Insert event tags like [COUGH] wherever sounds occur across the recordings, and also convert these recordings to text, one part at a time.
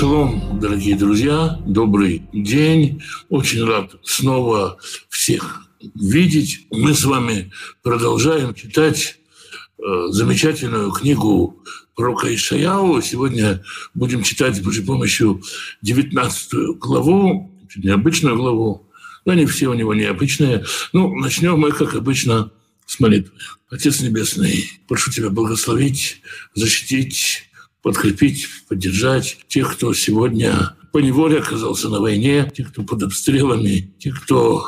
Шалом, дорогие друзья, добрый день. Очень рад снова всех видеть. Мы с вами продолжаем читать э, замечательную книгу пророка Ишаяу. Сегодня будем читать с Божьей помощью 19 главу, необычную главу. Но они все у него необычные. Ну, начнем мы, как обычно, с молитвы. Отец Небесный, прошу Тебя благословить, защитить подкрепить, поддержать тех, кто сегодня по неволе оказался на войне, тех, кто под обстрелами, тех, кто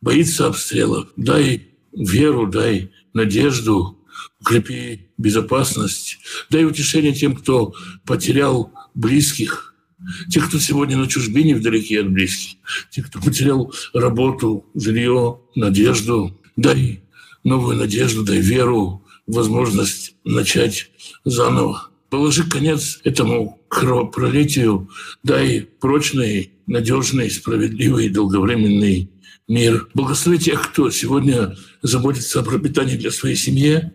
боится обстрелов. Дай веру, дай надежду, укрепи безопасность, дай утешение тем, кто потерял близких, тех, кто сегодня на чужбине вдалеке от близких, тех, кто потерял работу, жилье, надежду. Дай новую надежду, дай веру, возможность начать заново. Положи конец этому кровопролитию, дай прочный, надежный, справедливый, долговременный мир. Благослови тех, кто сегодня заботится о пропитании для своей семьи.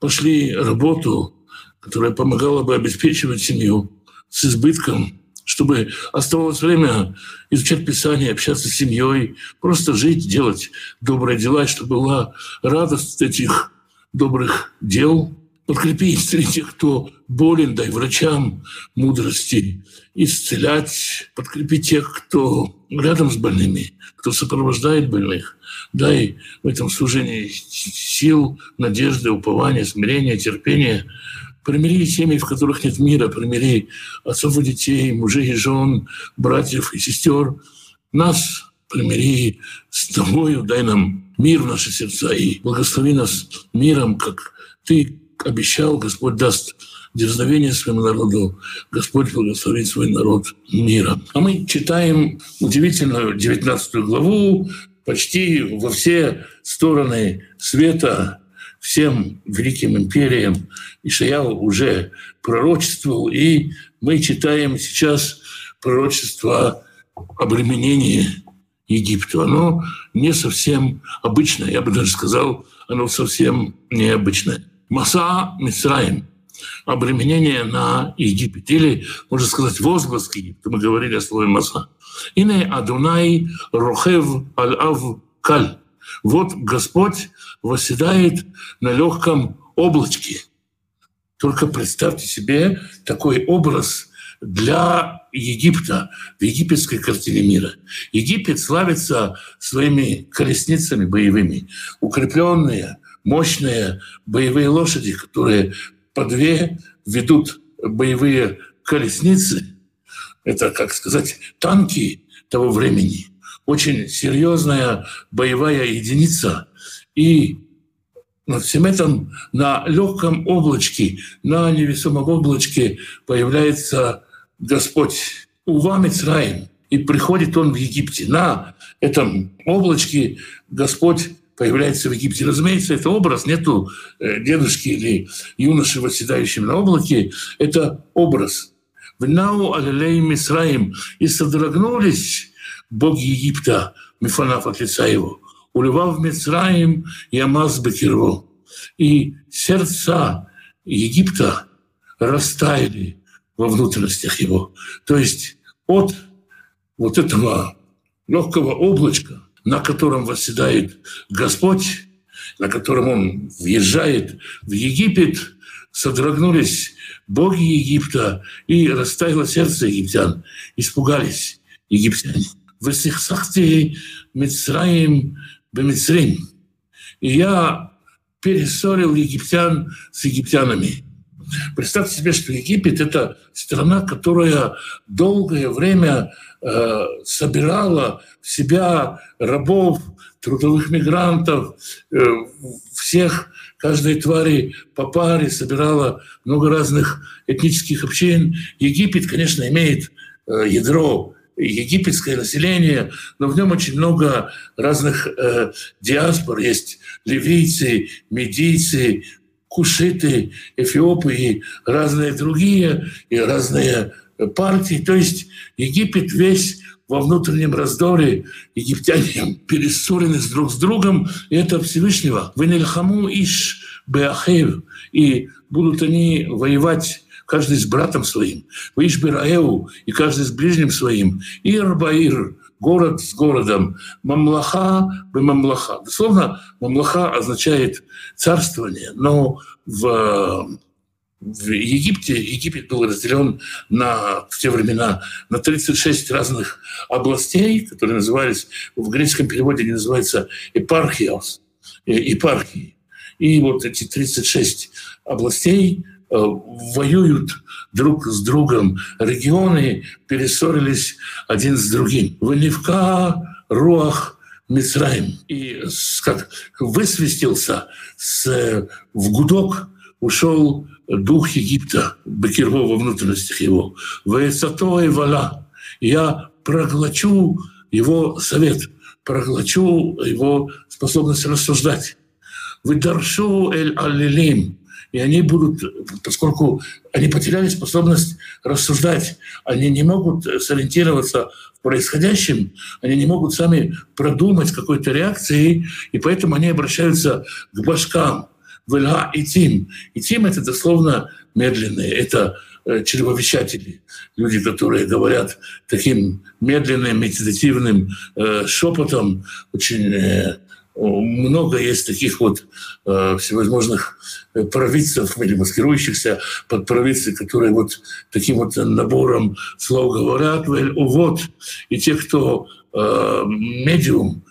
Пошли работу, которая помогала бы обеспечивать семью с избытком, чтобы оставалось время изучать Писание, общаться с семьей, просто жить, делать добрые дела, чтобы была радость этих добрых дел – подкрепи исцели тех, кто болен, дай врачам мудрости исцелять, подкрепи тех, кто рядом с больными, кто сопровождает больных. Дай в этом служении сил, надежды, упования, смирения, терпения. Примири семьи, в которых нет мира, примири отцов и детей, мужей и жен, братьев и сестер. Нас примири с тобою, дай нам мир в наши сердца и благослови нас миром, как ты обещал, Господь даст дерзновение своему народу, Господь благословит свой народ миром. А мы читаем удивительную 19 главу, почти во все стороны света, всем великим империям. Ишаял уже пророчествовал, и мы читаем сейчас пророчество обременения Египту. Оно не совсем обычное, я бы даже сказал, оно совсем необычное. Маса Мисраим, обременение на Египет, или, можно сказать, возглас к Египту. Мы говорили о слове Маса. Ине Адунай Рохев Аль-Ав Каль. Вот Господь восседает на легком облачке. Только представьте себе такой образ для Египта в египетской картине мира. Египет славится своими колесницами боевыми, укрепленные, мощные боевые лошади, которые по две ведут боевые колесницы. Это, как сказать, танки того времени. Очень серьезная боевая единица. И над всем этом на легком облачке, на невесомом облачке появляется Господь. Ува Мицраим. И приходит он в Египте. На этом облачке Господь появляется в Египте. Разумеется, это образ, нету э, дедушки или юноши, восседающим на облаке. Это образ. «Внау алилей Мисраим» и содрогнулись боги Египта, Мифанав от лица его. «Уливав Мисраим и Амаз Бекирво». И сердца Египта растаяли во внутренностях его. То есть от вот этого легкого облачка на котором восседает Господь, на котором он въезжает в Египет, содрогнулись боги Египта, и растаяло сердце египтян. Испугались египтяне. «Васихсахти Мицраим бемицрим». И я перессорил египтян с египтянами. Представьте себе, что Египет — это страна, которая долгое время э, собирала в себя рабов, трудовых мигрантов, э, всех, каждой твари по паре, собирала много разных этнических общин. Египет, конечно, имеет э, ядро египетское население, но в нем очень много разных э, диаспор. Есть ливийцы, медийцы, кушиты, эфиопы и разные другие, и разные партии. То есть Египет весь во внутреннем раздоре, египтяне [LAUGHS] перессорены друг с другом, и это Всевышнего. «Венельхаму иш беахев» и будут они воевать каждый с братом своим. Вишбираэу, и каждый с ближним своим. Ир-баир, город с городом. Мамлаха бы мамлаха. Дословно, мамлаха означает царствование, но в в Египте Египет был разделен на, в те времена на 36 разных областей, которые назывались, в греческом переводе они называются епархиос, епархии. И вот эти 36 областей воюют друг с другом. Регионы перессорились один с другим. Ванивка, Руах, Мицраим. И как высвистился с, в гудок, ушел дух Египта, Бекирго во внутренностях его. Ваецато и вала. Я проглочу его совет, проглочу его способность рассуждать. Выдаршу эль аллилим. И они будут, поскольку они потеряли способность рассуждать, они не могут сориентироваться в происходящем, они не могут сами продумать какой-то реакции, и поэтому они обращаются к башкам, Вельга и Тим. И Тим — это дословно медленные, это э, чревовещатели, люди, которые говорят таким медленным, медитативным э, шепотом. Очень э, много есть таких вот э, всевозможных э, провидцев или маскирующихся под провидцы, которые вот таким вот набором слов говорят. Вот. И те, кто э, медиум,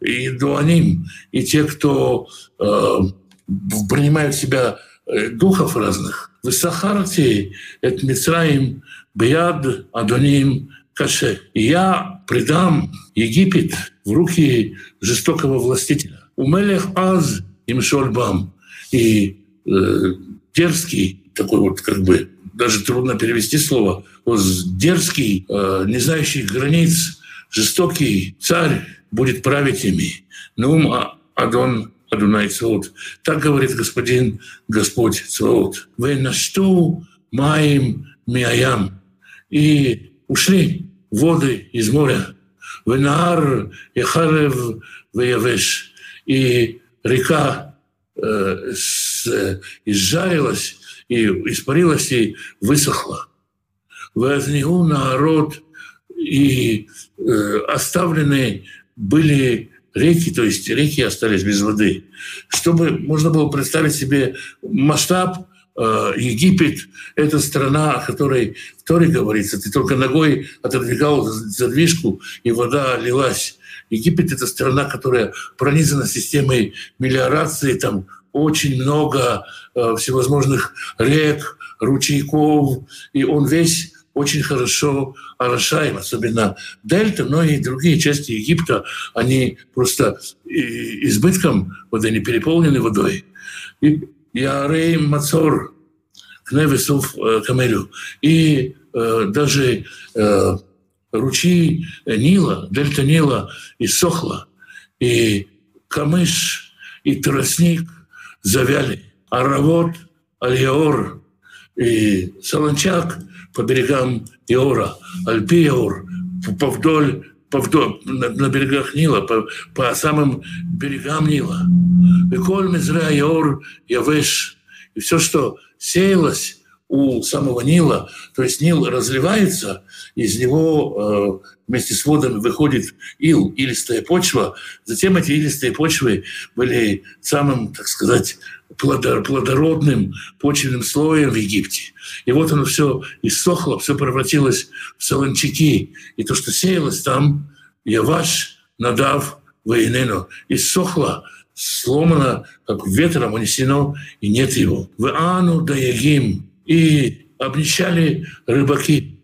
и дуаним, и те, кто э, принимают в себя э, духов разных. В Сахарте это Мицраим, Бияд, Адоним, Каше. Я предам Египет в руки жестокого властителя. Умелех Аз им Шольбам. И э, дерзкий, такой вот как бы, даже трудно перевести слово, вот дерзкий, э, не знающий границ, жестокий царь будет править ими. Нум Адон Адунай Цвот. Так говорит господин Господь Цвот. Вы на что маем миаям. И ушли воды из моря. Вы наар Яхарев Ваявеш. И река э, с, изжарилась и испарилась и высохла. Вознегу народ и э, оставленные были реки, то есть реки остались без воды. Чтобы можно было представить себе масштаб, э, Египет — это страна, о которой в Торе говорится. Ты только ногой отодвигал задвижку, и вода лилась. Египет — это страна, которая пронизана системой мелиорации, там очень много э, всевозможных рек, ручейков, и он весь очень хорошо орошаем, особенно дельта, но и другие части Египта, они просто избытком воды, они переполнены водой. И Ярей Мацор, Кневесов э, Камелю. И э, даже э, ручьи Нила, дельта Нила иссохла, и камыш, и тростник завяли. Аравот, Альяор и Солончак – по берегам Иора, Альпиор, повдоль, повдоль на, на берегах Нила, по, по самым берегам Нила. Виколь Мизра Иор Явеш. И все, что сеялось у самого Нила, то есть Нил разливается, из него э, вместе с водами выходит ил, илистая почва. Затем эти илистые почвы были самым, так сказать, плодородным почвенным слоем в Египте. И вот оно все иссохло, все превратилось в солончаки. И то, что сеялось там, Яваш, Надав, Военену, иссохло, сломано, как ветром унесено, и нет его. В Ану да Ягим, и обнищали рыбаки.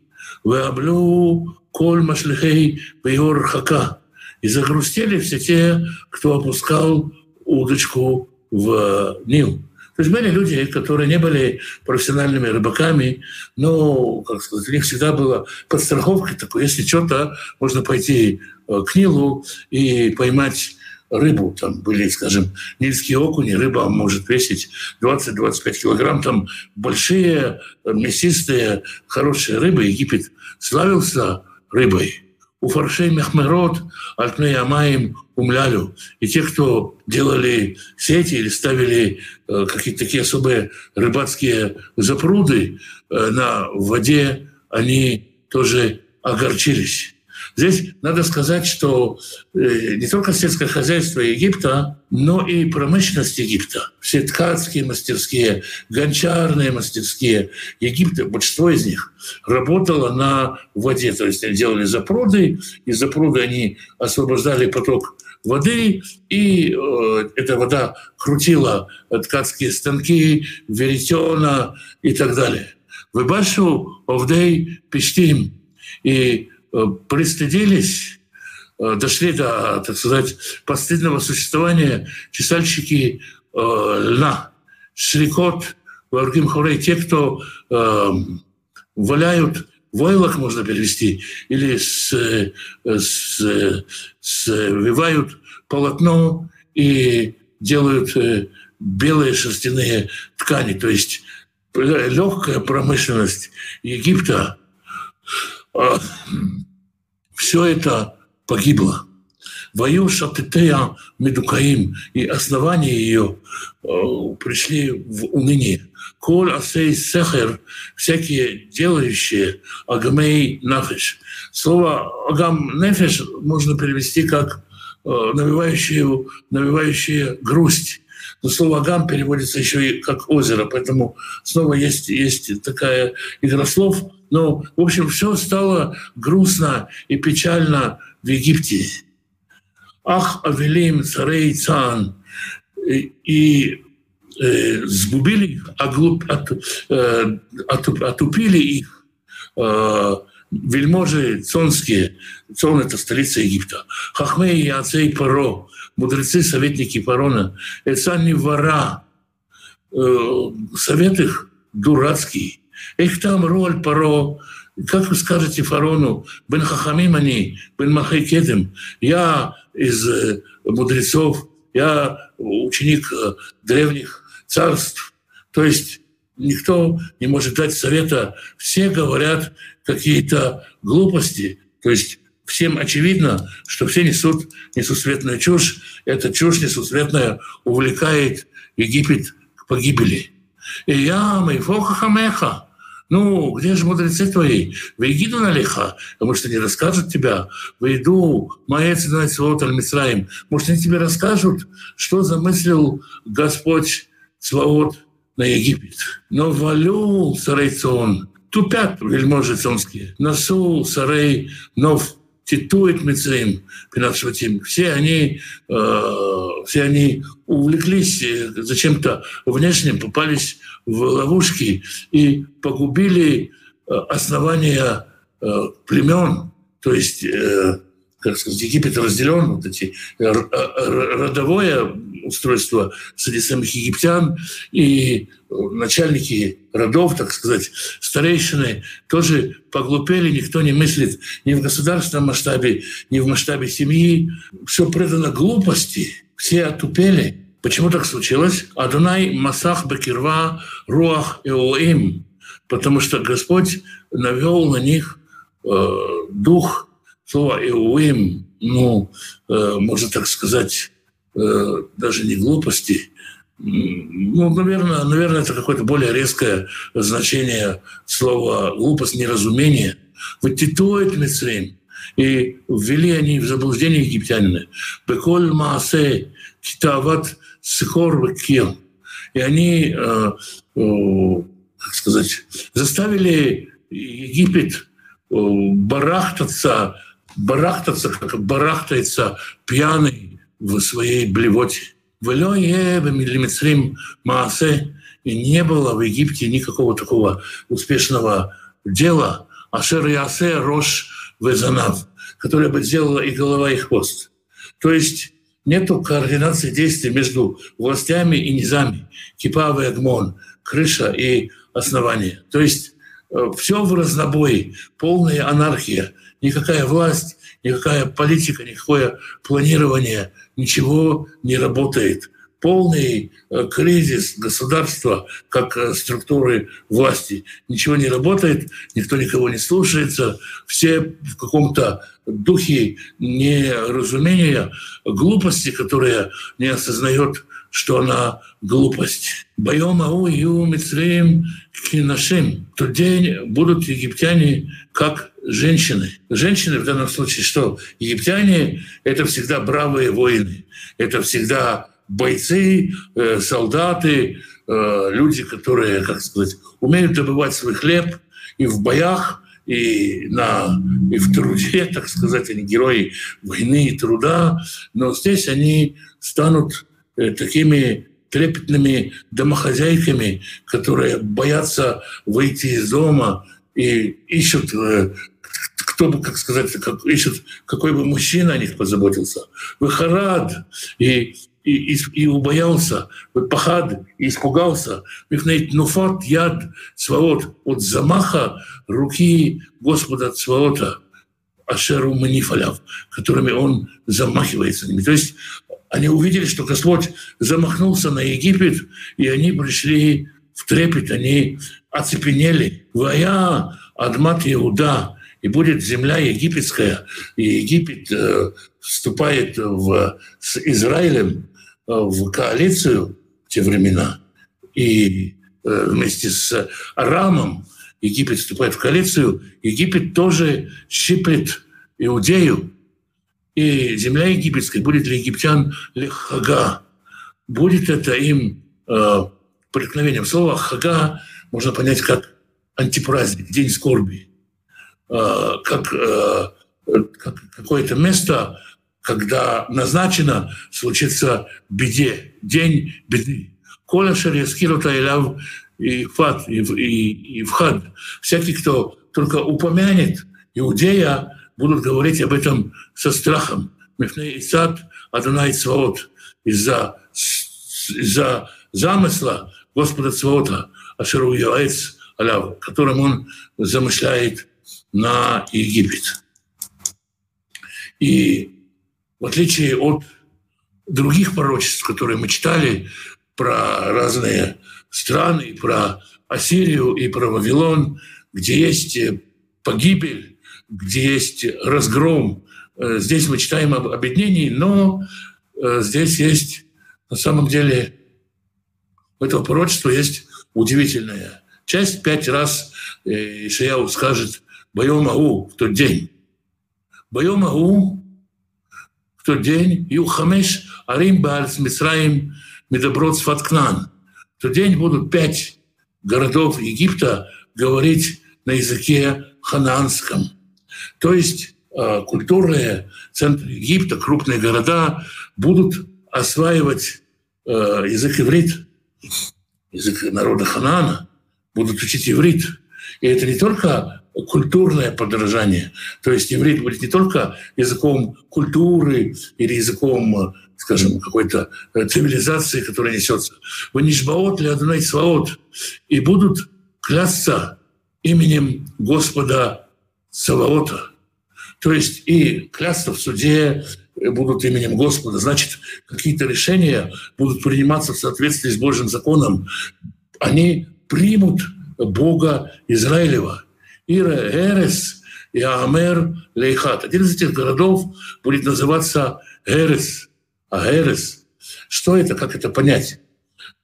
В Аблю коль машлихей бейор хака. И загрустили все те, кто опускал удочку в Нил. То есть были люди, которые не были профессиональными рыбаками, но, как сказать, у них всегда была подстраховка такой, если что-то, можно пойти э, к Нилу и поймать рыбу. Там были, скажем, нильские окуни, рыба может весить 20-25 килограмм. Там большие, мясистые, хорошие рыбы. Египет славился рыбой. У фаршей мехмерот альпней амаем умлялю. И те, кто делали сети или ставили э, какие-то такие особые рыбацкие запруды э, на воде, они тоже огорчились. Здесь надо сказать, что э, не только сельское хозяйство Египта, но и промышленность Египта, все ткацкие мастерские, гончарные мастерские Египта, большинство из них работало на воде. То есть они делали запруды, из запруды они освобождали поток воды, и э, эта вода крутила ткацкие станки, веретена и так далее. Выбашу овдей пештим. И пристыдились, э, дошли до, так сказать, постыдного существования чесальщики э, льна, шрикот, варгим хорей, те, кто э, валяют войлок можно перевести, или с, с, свивают полотно и делают белые шерстяные ткани. То есть легкая промышленность Египта все это погибло. Вою Шатытея Медукаим и основания ее э, пришли в уныние. Коль асей сехер, всякие делающие, агамей нафиш. Слово агам нефиш можно перевести как э, навевающие, навевающие грусть. Но слово «агам» переводится еще и как «озеро», поэтому снова есть, есть такая игра слов. Но, в общем, все стало грустно и печально в Египте. Ах, Авелим, царей Цан. И, и э, сгубили оглуп, от, э, от, отупили их э, вельможи цонские. Цон – это столица Египта. Хахмей и Ацей Паро мудрецы, советники фарона, это не вора, э, совет их дурацкий. Их там роль паро, как вы скажете фарону, бен хахамим они, бен махайкедем, я из мудрецов, я ученик древних царств. То есть никто не может дать совета. Все говорят какие-то глупости. То есть всем очевидно, что все несут несусветную чушь. Эта чушь несусветная увлекает Египет к погибели. И я, мой хамеха, ну, где же мудрецы твои? Вейгиду налиха, потому что не расскажут тебя. Вейду, маец вот аль Может, они тебе расскажут, что замыслил Господь Сваот на Египет. Но валю сарайцон, тупят вельможи цонские, насу сарей нов Титует Мицрим, Пинат все они, э, все они увлеклись э, зачем-то внешним, попались в ловушки и погубили э, основания племен, то есть как сказать, Египет разделен, вот эти родовое устройство среди самих египтян и начальники родов, так сказать, старейшины тоже поглупели, никто не мыслит ни в государственном масштабе, ни в масштабе семьи. Все предано глупости, все отупели. Почему так случилось? Адонай Масах Бакирва Руах Эоим, потому что Господь навел на них э, дух слово «эуим», ну, э, можно так сказать, э, даже не глупости, ну, наверное, наверное, это какое-то более резкое значение слова глупость, неразумение. Ватитует Мицрим. И ввели они в заблуждение египтянина. Беколь Маасе Китават Сихор. И они, э, э, как сказать, заставили Египет э, барахтаться барахтаться, как барахтается пьяный в своей блевоте. В Милимицрим Маасе и не было в Египте никакого такого успешного дела, Ашер Ясе Рош Везанав, которое бы сделала и голова, и хвост. То есть нету координации действий между властями и низами, кипа и агмон, крыша и основание. То есть э, все в разнобой, полная анархия – никакая власть, никакая политика, никакое планирование, ничего не работает полный э, кризис государства как э, структуры власти. Ничего не работает, никто никого не слушается, все в каком-то духе неразумения, глупости, которая не осознает, что она глупость. Боем ау ю мицреем кинашим. Тот день будут египтяне как женщины. Женщины в данном случае что? Египтяне — это всегда бравые воины. Это всегда бойцы, э, солдаты, э, люди, которые, как сказать, умеют добывать свой хлеб и в боях, и, на, и в труде, [LAUGHS] так сказать, они герои войны и труда, но здесь они станут э, такими трепетными домохозяйками, которые боятся выйти из дома и ищут, кто бы, как сказать, как, ищут, какой бы мужчина о них позаботился. Выхарад. И и, и, и убоялся, пахад, и испугался, мифнейт нуфат яд сваот от замаха руки Господа Цваота, Ашеру Манифаляв, которыми он замахивается. То есть они увидели, что Господь замахнулся на Египет, и они пришли в трепет, они оцепенели. Вая Адмат Иуда, и будет земля египетская, и Египет э, вступает в, с Израилем Э, в коалицию в те времена, и э, вместе с Арамом Египет вступает в коалицию, Египет тоже щиплет Иудею, и земля египетская будет для египтян лехага. Будет это им э, преткновением. Слово хага можно понять как антипраздник, день скорби, как, э, как какое-то место, когда назначено случится беде, день беды. Коля Шарьяскиру Тайляв и Фат, и, и, и Вхад. Всякий, кто только упомянет Иудея, будут говорить об этом со страхом. Мифней Исад Адонай Цваот. Из-за из замысла Господа Цваота, Ашеру Аляв, которым он замышляет на Египет. И в отличие от других пророчеств, которые мы читали про разные страны, про Ассирию и про Вавилон, где есть погибель, где есть разгром. Э, здесь мы читаем об объединении, но э, здесь есть на самом деле у этого пророчества есть удивительная часть. Пять раз э, Ишаяу скажет «Боем Агу» в тот день. «Боем Агу» тот день Юхамеш Арим Баарс Мисраим Медоброд Сфаткнан. В тот день будут пять городов Египта говорить на языке ханаанском. То есть культурные центры Египта, крупные города будут осваивать язык иврит, язык народа Ханаана, будут учить иврит. И это не только культурное подражание. То есть иврит будет не только языком культуры или языком, скажем, какой-то э, цивилизации, которая несется. Ванишбаот ли Адонай Сваот. И будут клясться именем Господа Саваота. То есть и клясться в суде будут именем Господа. Значит, какие-то решения будут приниматься в соответствии с Божьим законом. Они примут Бога Израилева – Ира Эрес и Амер Лейхат. Один из этих городов будет называться Эрес. А Эрес, что это, как это понять?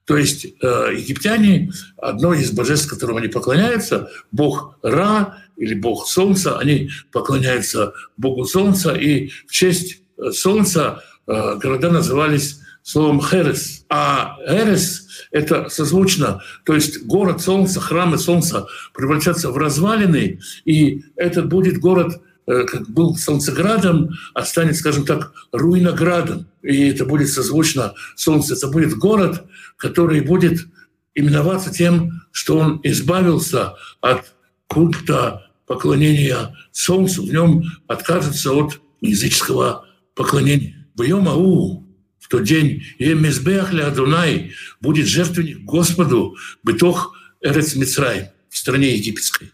То есть э, египтяне, одно из божеств, которым они поклоняются, бог Ра или бог Солнца, они поклоняются богу Солнца, и в честь э, Солнца э, города назывались словом Херес. А Эрес — это созвучно, то есть город Солнца, храмы Солнца превратятся в развалины, и этот будет город э, как был Солнцеградом, а станет, скажем так, Руиноградом. И это будет созвучно Солнце. Это будет город, который будет именоваться тем, что он избавился от культа поклонения Солнцу, в нем откажется от языческого поклонения. Боем Ау, в тот день Емизбех Адунай будет жертвенник Господу бытох Эрец Мицрай в стране египетской.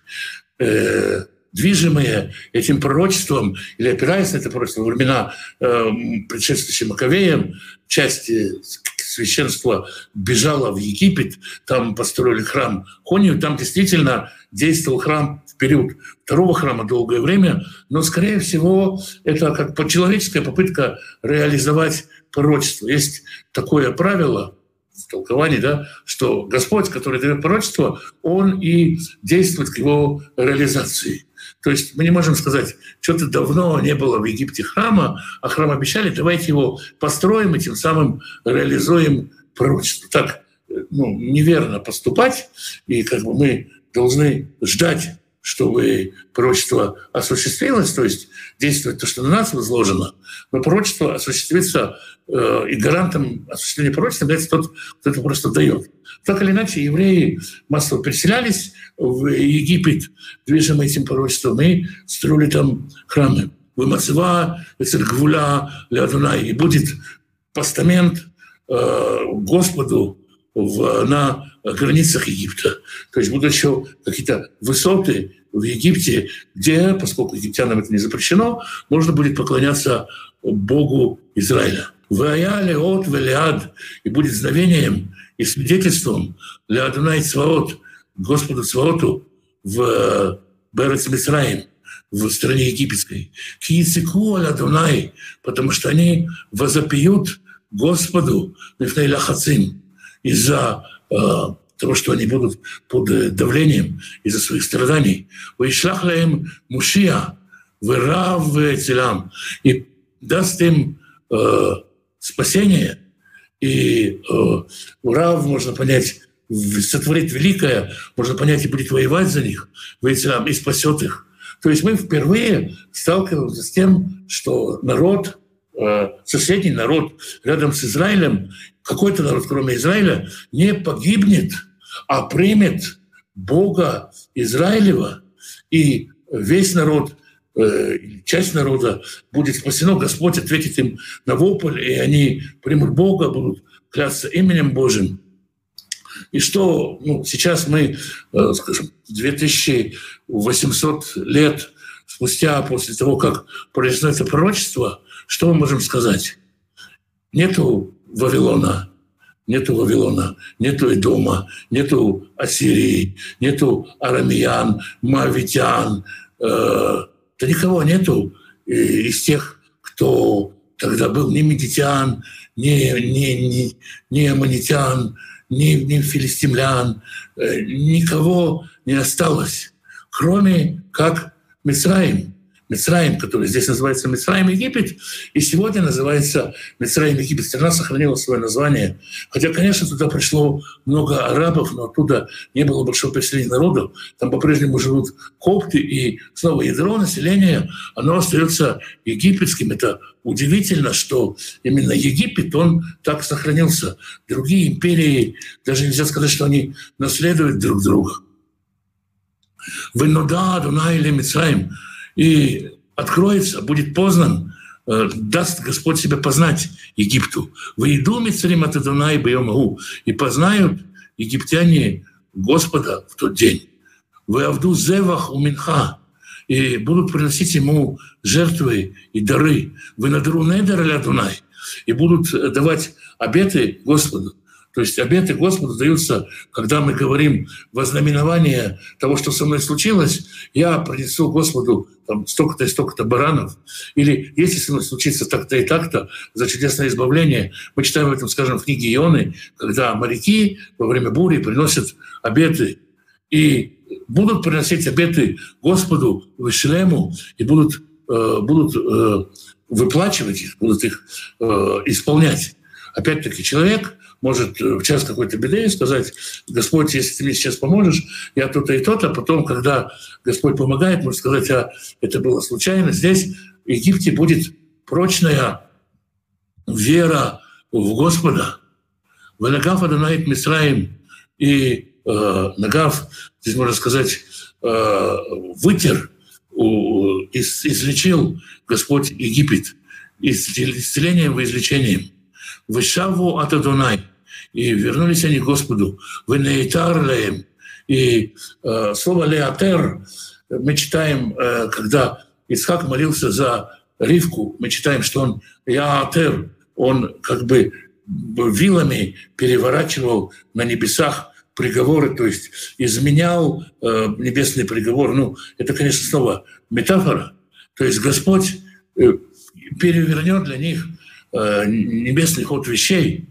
Э, движимые этим пророчеством или опираясь на это пророчество во времена э, Маковеям, части священство бежало в Египет, там построили храм Хонию, там действительно действовал храм в период второго храма долгое время, но, скорее всего, это как человеческая попытка реализовать пророчество. Есть такое правило в толковании, да, что Господь, который дает пророчество, Он и действует к его реализации. То есть мы не можем сказать, что-то давно не было в Египте храма, а храм обещали, давайте его построим и тем самым реализуем пророчество. Так ну, неверно поступать, и как бы мы должны ждать, чтобы пророчество осуществилось, то есть действовать то, что на нас возложено, но пророчество осуществится, э, и гарантом осуществления пророчества является тот, кто это просто дает. Так или иначе, евреи массово переселялись в Египет, движимые этим пророчеством, и строили там храмы. Вымацева, Гвуля, Леадунай, и будет постамент э, Господу в, на границах Египта. То есть будут еще какие-то высоты в Египте, где, поскольку египтянам это не запрещено, можно будет поклоняться Богу Израиля. Ваяли от Велиад, и будет знамением и свидетельством для Адонай Цваот, Господу Цваоту в Берец Мисраим, в стране египетской. Киицеку Адонай, потому что они возопьют Господу Мифнейля Хацим из-за э, того, что они будут под давлением из-за своих страданий. «Вайшлах лаем Мушия, вырав целям» и даст им э, спасение – и э, Урав, можно понять, сотворит великое, можно понять, и будет воевать за них, и спасет их. То есть мы впервые сталкиваемся с тем, что народ, э, соседний народ рядом с Израилем, какой-то народ, кроме Израиля, не погибнет, а примет Бога Израилева, и весь народ Э, часть народа будет спасено, Господь ответит им на вопль, и они примут Бога, будут клясться именем Божьим. И что ну, сейчас мы, э, скажем, 2800 лет спустя после того, как произошло это пророчество, что мы можем сказать? Нету Вавилона, нету Вавилона, нету Идома, нету Ассирии, нету арамиян, мавитян, э, да никого нету из тех, кто тогда был ни медитян, ни, ни, ни, ни аммонитян, ни, ни филистимлян, э, никого не осталось, кроме как Мицраим. Мицраим, который здесь называется Мицраим Египет, и сегодня называется Мицраим Египет. Страна сохранила свое название. Хотя, конечно, туда пришло много арабов, но оттуда не было большого переселения народов. Там по-прежнему живут копты, и снова ядро населения, оно остается египетским. Это удивительно, что именно Египет, он так сохранился. Другие империи, даже нельзя сказать, что они наследуют друг друга. «Венуда Дунай или Мицраим» и откроется, будет познан, э, даст Господь себя познать Египту. «Выйду мицарим от Адонай Байомагу» и познают египтяне Господа в тот день. «Вы авду зевах у минха» и будут приносить ему жертвы и дары. «Вы надару недер Дунай» и будут давать обеты Господу. То есть обеты Господу даются, когда мы говорим вознаменование того, что со мной случилось, я принесу Господу там, столько-то и столько-то баранов. Или если со мной случится так-то и так-то за чудесное избавление, мы читаем об этом, скажем, в книге Ионы, когда моряки во время бури приносят обеты и будут приносить обеты Господу, Вишелему, и будут, э, будут э, выплачивать их, будут их э, исполнять. Опять-таки человек может в час какой-то беды сказать, Господь, если ты мне сейчас поможешь, я то-то и то-то. Потом, когда Господь помогает, может сказать, а это было случайно. Здесь в Египте будет прочная вера в Господа. Ванагав Адонайт Мисраим и э, Нагав, здесь можно сказать, э, вытер, у, ис, излечил Господь Египет исцелением и излечением. Вышаву от Адонай. И вернулись они к Господу. Вы лаем. И э, слово леатер мы читаем, э, когда Исхак молился за Ривку, мы читаем, что он яатер, он как бы вилами переворачивал на небесах приговоры, то есть изменял э, небесный приговор. Ну, это, конечно, снова метафора. То есть Господь э, перевернет для них э, небесный ход вещей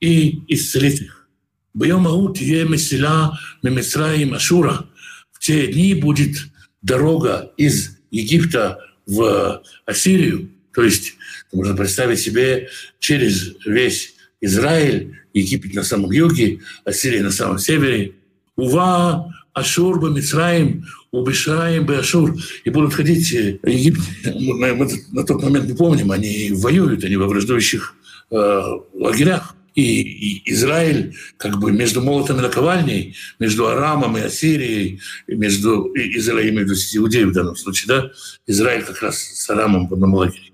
и исцелит их. Бьем аут е месила мемисраим ашура. В те дни будет дорога из Египта в Ассирию. То есть можно представить себе через весь Израиль, Египет на самом юге, Ассирия на самом севере. Ува, Ашур, Бамицраим, Убишаем, Башур. И будут ходить э, Египет. [LAUGHS] Мы на тот момент не помним, они воюют, они во враждующих э, лагерях. И, и Израиль как бы между молотом и наковальней, между Арамом и Ассирией, между Израилем, между иудеев в данном случае, да, Израиль как раз с Арамом в одном лагере.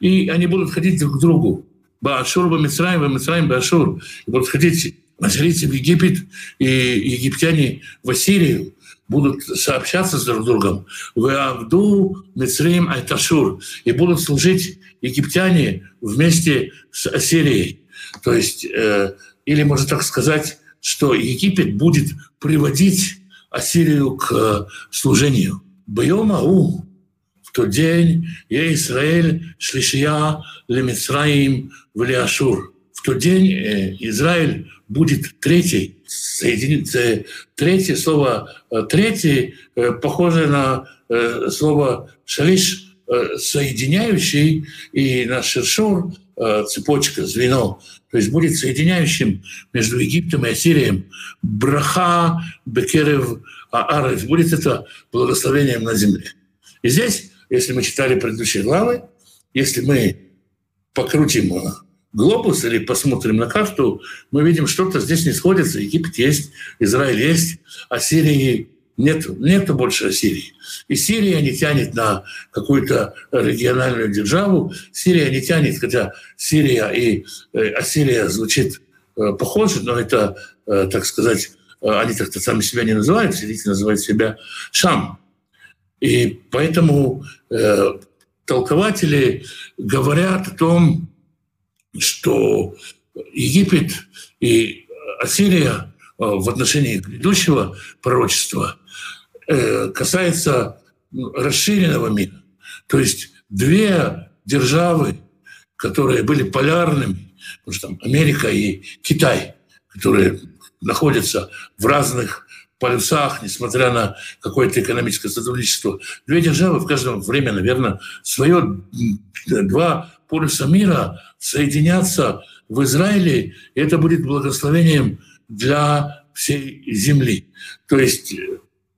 И они будут ходить друг к другу. Баашур, Бамицраим, Бамицраим, Баашур. И будут ходить ассирийцы в Египет и египтяне в Ассирию будут сообщаться с друг другом. В Авду Мицрим Айташур. И будут служить египтяне вместе с Ассирией. То есть, э, или можно так сказать, что Египет будет приводить Ассирию к э, служению. Байомау в тот день я Израиль шлишия лемицраим в Лиашур. В тот день э, Израиль будет третий, соединиться. Третье слово, э, третий, э, похоже на э, слово шалиш, э, соединяющий, и на шершур, э, цепочка, звено, то есть будет соединяющим между Египтом и Ассирием. Браха бекерев аарев. Будет это благословением на земле. И здесь, если мы читали предыдущие главы, если мы покрутим глобус или посмотрим на карту, мы видим, что-то здесь не сходится. Египет есть, Израиль есть, а Нет, нету больше Сирии. И Сирия не тянет на какую-то региональную державу. Сирия не тянет, хотя Сирия и э, Ассирия звучит э, похоже, но это, э, так сказать, они так-то сами себя не называют, сирийцы называют себя Шам. И поэтому э, толкователи говорят о том, что Египет и Ассирия в отношении предыдущего пророчества касается ну, расширенного мира. То есть две державы, которые были полярными, потому что там Америка и Китай, которые находятся в разных полюсах, несмотря на какое-то экономическое сотрудничество. Две державы в каждое время, наверное, свое два полюса мира соединятся в Израиле, и это будет благословением для всей земли. То есть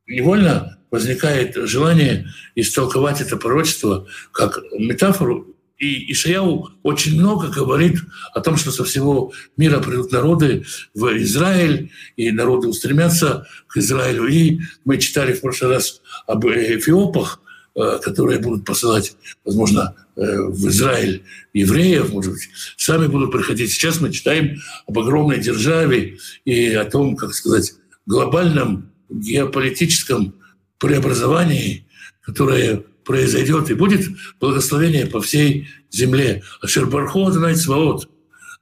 невольно возникает желание истолковать это пророчество как метафору. И Ишаяу очень много говорит о том, что со всего мира придут народы в Израиль, и народы устремятся к Израилю. И мы читали в прошлый раз об эфиопах, э, которые будут посылать, возможно, э, в Израиль евреев, может быть, сами будут приходить. Сейчас мы читаем об огромной державе и о том, как сказать, глобальном геополитическом преобразовании, которое произойдет, и будет благословение по всей земле. А Шербархот и Сваот,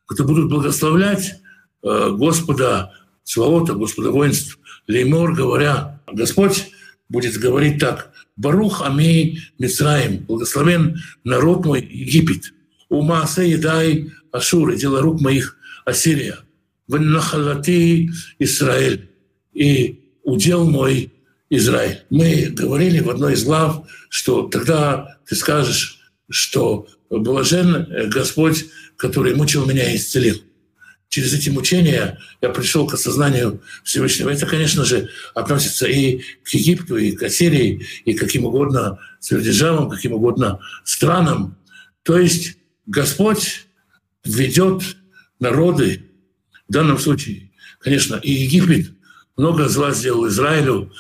кто будут благословлять э, Господа Сваота, Господа воинств, Леймор, говоря, Господь будет говорить так, Барух Ами Мицраим, благословен народ мой Египет, ума едай Ашур, дело рук моих Ассирия, Веннахалати Израиль, и удел мой Израиль. Мы говорили в одной из глав, что тогда ты скажешь, что блажен Господь, который мучил меня и исцелил. Через эти мучения я пришел к осознанию Всевышнего. Это, конечно же, относится и к Египту, и к Ассирии, и к каким угодно сверхдержавам, каким угодно странам. То есть Господь ведет народы, в данном случае, конечно, и Египет много зла сделал Израилю,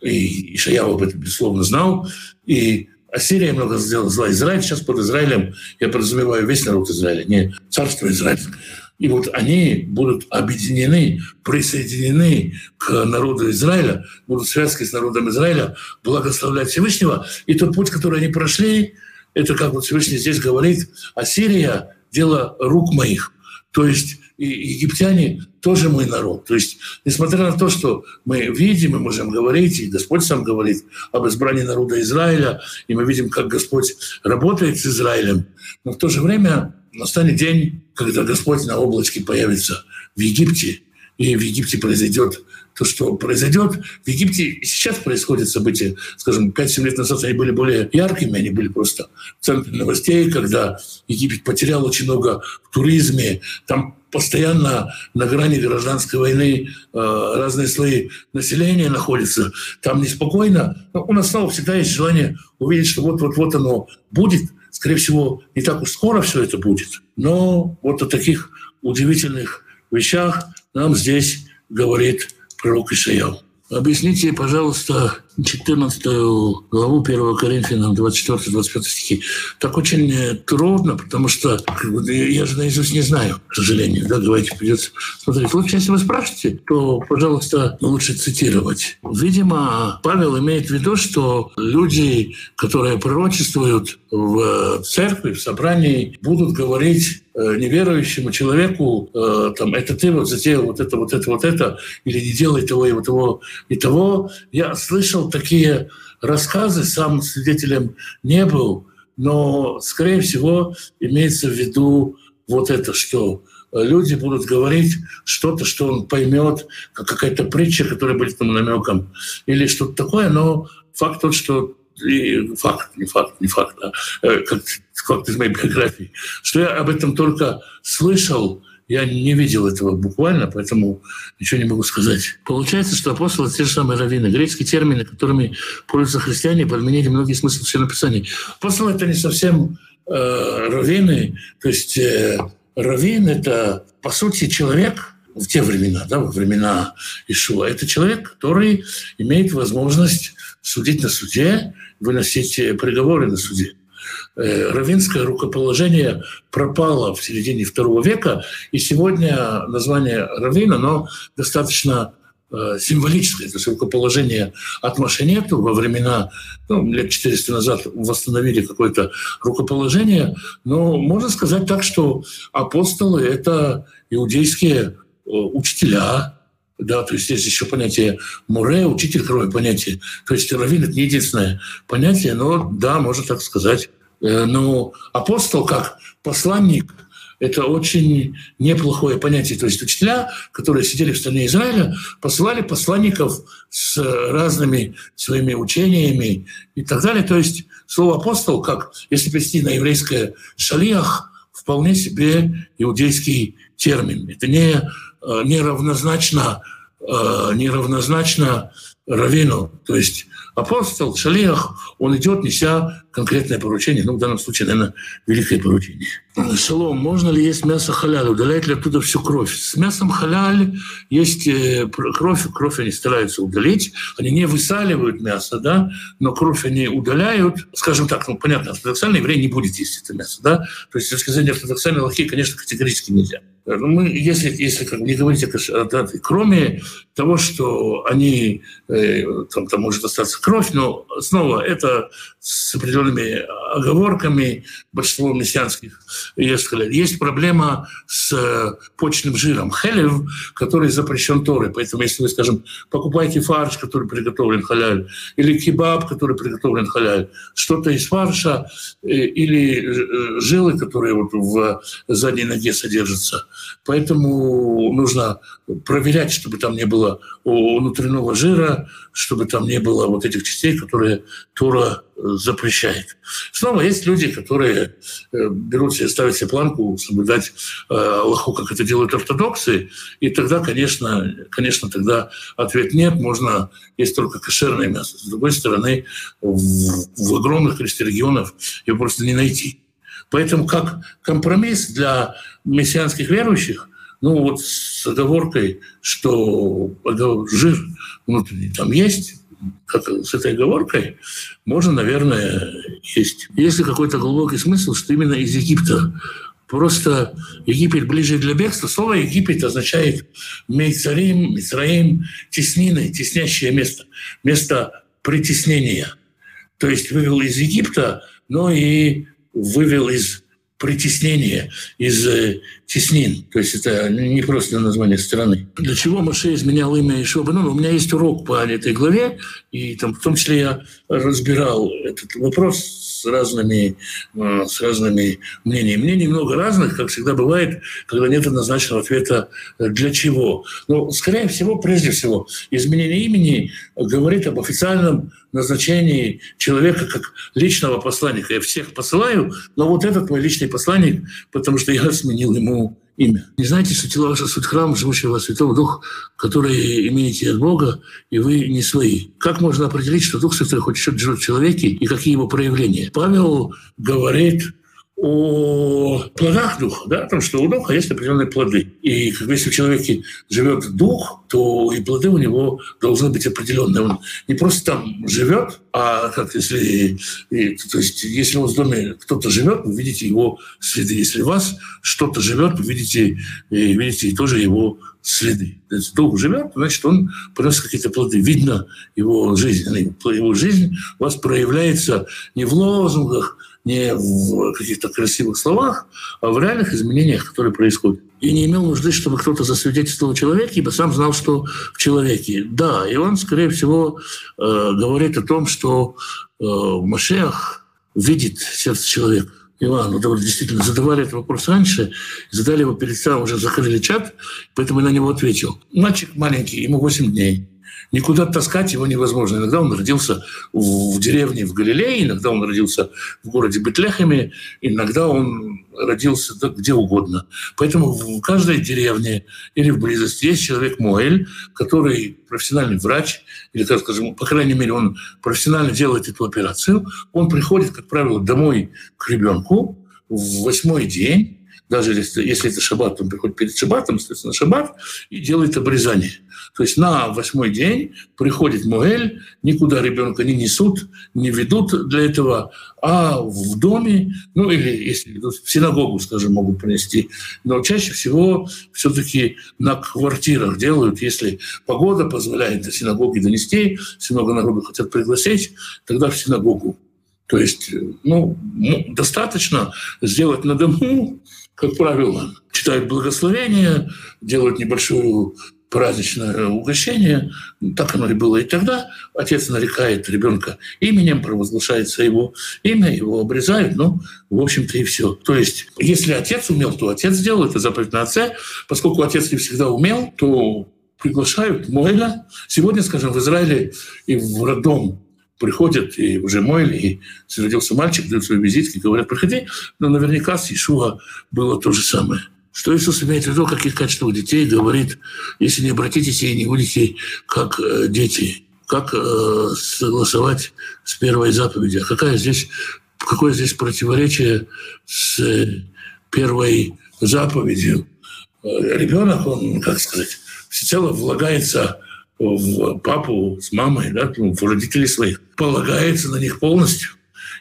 и Ишаяу об этом, безусловно, знал, и Ассирия много сделала зла. Израиль сейчас под Израилем, я подразумеваю весь народ Израиля, не царство Израильское. И вот они будут объединены, присоединены к народу Израиля, будут связки с народом Израиля, благословлять Всевышнего. И тот путь, который они прошли, это, как вот Всевышний здесь говорит, Ассирия – дело рук моих. То есть и египтяне тоже мой народ. То есть, несмотря на то, что мы видим и можем говорить, и Господь сам говорит об избрании народа Израиля, и мы видим, как Господь работает с Израилем, но в то же время настанет день, когда Господь на облачке появится в Египте, и в Египте произойдет то, что произойдет. В Египте сейчас происходят события, скажем, 5-7 лет назад они были более яркими, они были просто в центре новостей, когда Египет потерял очень много в туризме, там постоянно на грани гражданской войны э, разные слои населения находятся, там неспокойно. Но у нас снова всегда есть желание увидеть, что вот-вот-вот оно будет. Скорее всего, не так уж скоро все это будет. Но вот о таких удивительных вещах нам здесь говорит пророк Ишаял. Объясните, пожалуйста, 14 главу 1 Коринфянам, 24-25 стихи. Так очень э, трудно, потому что я же наизусть не знаю, к сожалению. Да, давайте придется смотреть. Лучше, если вы спрашиваете, то, пожалуйста, лучше цитировать. Видимо, Павел имеет в виду, что люди, которые пророчествуют в церкви, в собрании, будут говорить э, неверующему человеку, э, там, это ты вот затеял вот это, вот это, вот это, или не делай того и вот того и того. Я слышал такие рассказы, сам свидетелем не был, но, скорее всего, имеется в виду вот это, что люди будут говорить что-то, что он поймет, как какая-то притча, которая будет ему намеком, или что-то такое, но факт тот, что и факт, не факт, не факт, а э, как факт из моей биографии, что я об этом только слышал, я не видел этого буквально, поэтому ничего не могу сказать. Получается, что апостолы — те же самые раввины. Греческие термины, которыми пользуются христиане, подменили многие смыслы Священного Писания. Апостолы — это не совсем э, раввины. То есть э, раввин — это, по сути, человек в те времена, да, во времена Ишуа. Это человек, который имеет возможность судить на суде, выносить приговоры на суде. Э, равинское рукоположение пропало в середине второго века, и сегодня название равина, но достаточно э, символическое, то есть рукоположение от Машинету во времена, ну, лет 400 назад восстановили какое-то рукоположение, но можно сказать так, что апостолы — это иудейские э, учителя, да, то есть есть еще понятие муре, учитель крови понятие. То есть раввин — это не единственное понятие, но да, можно так сказать. Э, но апостол как посланник — это очень неплохое понятие. То есть учителя, которые сидели в стране Израиля, посылали посланников с разными своими учениями и так далее. То есть слово «апостол», как если перевести на еврейское «шалиах», вполне себе иудейский термин. Это не, э, не равнозначно, э, не равнозначно раввину. То есть апостол, шалиах, он идет, неся конкретное поручение, ну, в данном случае, наверное, великое поручение. Шалом, можно ли есть мясо халяль? Удаляет ли оттуда всю кровь? С мясом халяль есть э, кровь, кровь они стараются удалить, они не высаливают мясо, да, но кровь они удаляют. Скажем так, ну, понятно, ортодоксальный еврей не будет есть это мясо, да, то есть с точки зрения ортодоксальной лохи, конечно, категорически нельзя. Ну, мы, если, если как не говорить о кашрате, кроме того, что они, э, там, там может остаться кровь, но снова это с определенными оговорками большинство мессианских ескалей. Есть проблема с э, почным жиром, хелев, который запрещен Торой. Поэтому если вы, скажем, покупаете фарш, который приготовлен халяль, или кебаб, который приготовлен халяль, что-то из фарша, э, или жилы, которые вот в задней ноге содержатся, Поэтому нужно проверять, чтобы там не было внутреннего жира, чтобы там не было вот этих частей, которые Тура э, запрещает. Снова есть люди, которые э, берут себе, ставят себе планку соблюдать э, Аллаху, как это делают ортодоксы, и тогда, конечно, конечно, тогда ответ нет, можно есть только кошерное мясо. С другой стороны, в, в огромных количестве регионов его просто не найти. Поэтому как компромисс для мессианских верующих, ну вот с оговоркой, что жир внутренний там есть, как с этой оговоркой, можно, наверное, есть. Есть ли какой-то глубокий смысл, что именно из Египта Просто Египет ближе для бегства. Слово Египет означает Мейцарим, Мицраим, теснины, теснящее место, место притеснения. То есть вывел из Египта, но и вывел из притеснение из э, теснин. То есть это не просто название страны. Для чего Маше изменял имя Ишуа Ну, у меня есть урок по этой главе, и там в том числе я разбирал этот вопрос с разными, э, с разными мнениями. Мнений много разных, как всегда бывает, когда нет однозначного ответа э, «для чего?». Но, скорее всего, прежде всего, изменение имени говорит об официальном назначении человека как личного посланника. Я всех посылаю, но вот этот мой личный посланник, потому что я сменил ему имя. Не знаете, что тело ваше суть храм, живущего Святого Духа, который имеете от Бога, и вы не свои. Как можно определить, что Дух Святой хочет жить в человеке, и какие его проявления? Павел говорит о плодах духа, да, о том, что у духа есть определенные плоды. И как если в человеке живет дух, то и плоды у него должны быть определенные. Он не просто там живет, а как если, и, то есть, если у вас в доме кто-то живет, вы видите его следы. Если у вас что-то живет, вы видите, и видите тоже его следы. То есть дух живет, значит, он приносит какие-то плоды. Видно его жизнь. Его жизнь у вас проявляется не в лозунгах, не в каких-то красивых словах, а в реальных изменениях, которые происходят. И не имел нужды, чтобы кто-то засвидетельствовал человека, ибо сам знал, что в человеке. Да, и он, скорее всего, э, говорит о том, что э, Машех видит сердце человека. Иван, вот вы действительно задавали этот вопрос раньше, задали его перед самым, уже закрыли чат, поэтому я на него ответил. Мальчик маленький, ему 8 дней. Никуда таскать его невозможно. Иногда он родился в деревне в Галилее, иногда он родился в городе Бетлехеме, иногда он родился где угодно. Поэтому в каждой деревне или в близости есть человек Моэль, который профессиональный врач, или, так скажем, по крайней мере, он профессионально делает эту операцию. Он приходит, как правило, домой к ребенку в восьмой день, даже если, если это шаббат, он приходит перед шаббатом, соответственно, шаббат, и делает обрезание. То есть на восьмой день приходит Муэль, никуда ребенка не несут, не ведут для этого, а в доме, ну или если в синагогу, скажем, могут принести, но чаще всего все-таки на квартирах делают, если погода позволяет до синагоги донести, если много народу хотят пригласить, тогда в синагогу. То есть ну, достаточно сделать на дому, как правило, читают благословение, делают небольшую праздничное угощение. Так оно и было и тогда. Отец нарекает ребенка именем, провозглашается его имя, его обрезают. Ну, в общем-то, и все. То есть, если отец умел, то отец сделал это заповедь на отце. Поскольку отец не всегда умел, то приглашают Мойля. Сегодня, скажем, в Израиле и в роддом приходят, и уже Мойли, и родился мальчик, дают свои визитки, говорят, приходи. Но наверняка с Ишуа было то же самое. Что Иисус имеет в виду, каких качествах детей, говорит, если не обратитесь и не будете как э, дети, как э, согласовать с первой заповедью. А какая здесь, какое здесь противоречие с первой заповедью? Э, Ребенок, он, как сказать, всецело влагается в папу с мамой, да, в родителей своих, полагается на них полностью.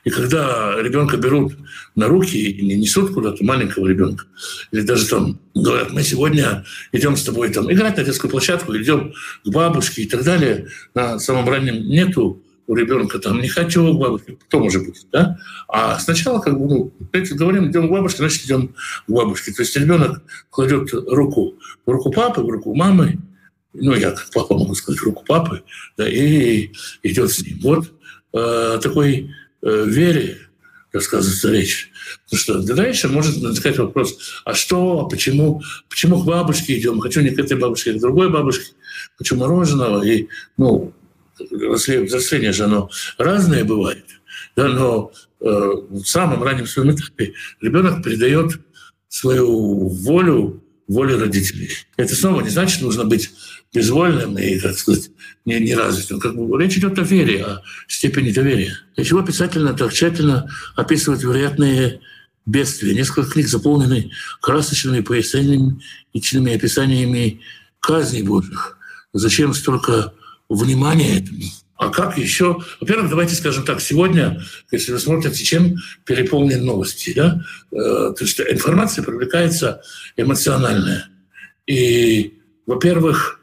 И когда ребенка берут на руки и не несут куда-то маленького ребенка, или даже там говорят, мы сегодня идем с тобой там играть на детскую площадку, идем к бабушке и так далее, на самом раннем нету у ребенка там не хочу к бабушке, потом уже будет, да? А сначала как бы, ну, говорим, идем к бабушке, значит, идем к бабушке. То есть ребенок кладет руку в руку папы, в руку мамы, ну, я как папа могу сказать, руку папы, да, и идет с ним. Вот э, такой Э, вере рассказывается речь. Потому что дальше может возникать вопрос, а что, а почему, почему к бабушке идем? Хочу не к этой бабушке, а к другой бабушке. Хочу мороженого. И, ну, взросление же оно разное бывает. Да, но э, в самом раннем своем этапе ребенок передает свою волю воле родителей. Это снова не значит, нужно быть безвольным и, как сказать, не, не развитым. Как бы, речь идет о вере, о степени доверия. Для чего писательно так тщательно описывать вероятные бедствия. Несколько книг заполнены красочными пояснениями описаниями казней Божьих. Зачем столько внимания этому? А как еще? Во-первых, давайте скажем так, сегодня, если вы смотрите, чем переполнены новости, да? Э, то есть информация привлекается эмоциональная. И, во-первых,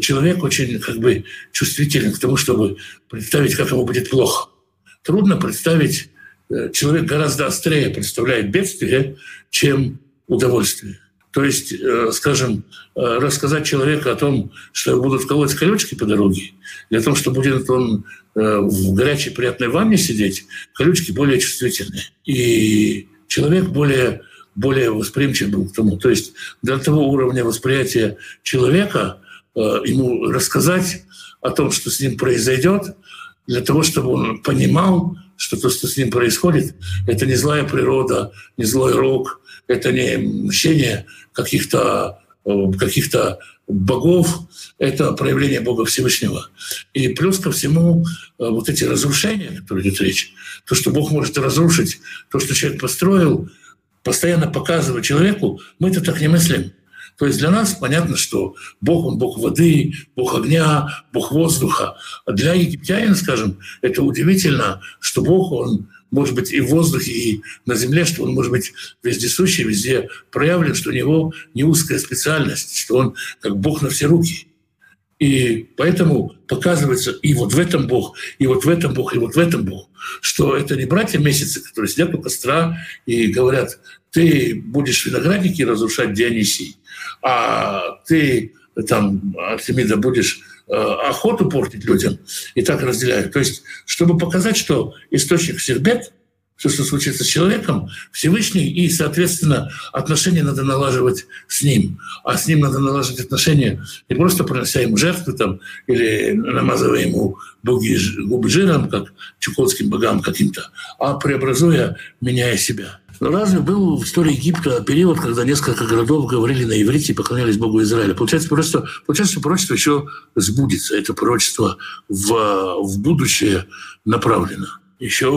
человек очень как бы чувствителен к тому, чтобы представить, как ему будет плохо. Трудно представить э, человек гораздо острее представляет бедствие, чем удовольствие. То есть, э, скажем, э, рассказать человеку о том, что будут колоть колючки по дороге, или о том, что будет он в горячей приятной ванне сидеть, колючки более чувствительные. И человек более, более восприимчив был к тому. То есть для того уровня восприятия человека ему рассказать о том, что с ним произойдет, для того, чтобы он понимал, что то, что с ним происходит, это не злая природа, не злой рок, это не мщение каких-то э, каких богов, это проявление Бога Всевышнего. И плюс ко всему э, вот эти разрушения, которые идет речь, то, что Бог может разрушить, то, что человек построил, постоянно показывать человеку, мы это так не мыслим. То есть для нас понятно, что Бог, Он Бог воды, Бог огня, Бог воздуха. А для египтянина, скажем, это удивительно, что Бог, Он может быть и в воздухе, и на земле, что он может быть вездесущий, везде проявлен, что у него не узкая специальность, что он как Бог на все руки. И поэтому показывается и вот в этом Бог, и вот в этом Бог, и вот в этом Бог, что это не братья-месяцы, которые сидят у костра и говорят, ты будешь виноградники разрушать, Дионисий, а ты там, Артемида, будешь э, охоту портить людям, и так разделяют. То есть, чтобы показать, что источник всех бед — все, что случится с человеком, Всевышний, и, соответственно, отношения надо налаживать с ним. А с ним надо налаживать отношения не просто принося ему жертвы там, или намазывая ему боги, губы жиром, как чукотским богам каким-то, а преобразуя, меняя себя. Но разве был в истории Египта период, когда несколько городов говорили на иврите и поклонялись Богу Израиля? Получается, просто, получается, пророчество еще сбудется. Это пророчество в, в будущее направлено еще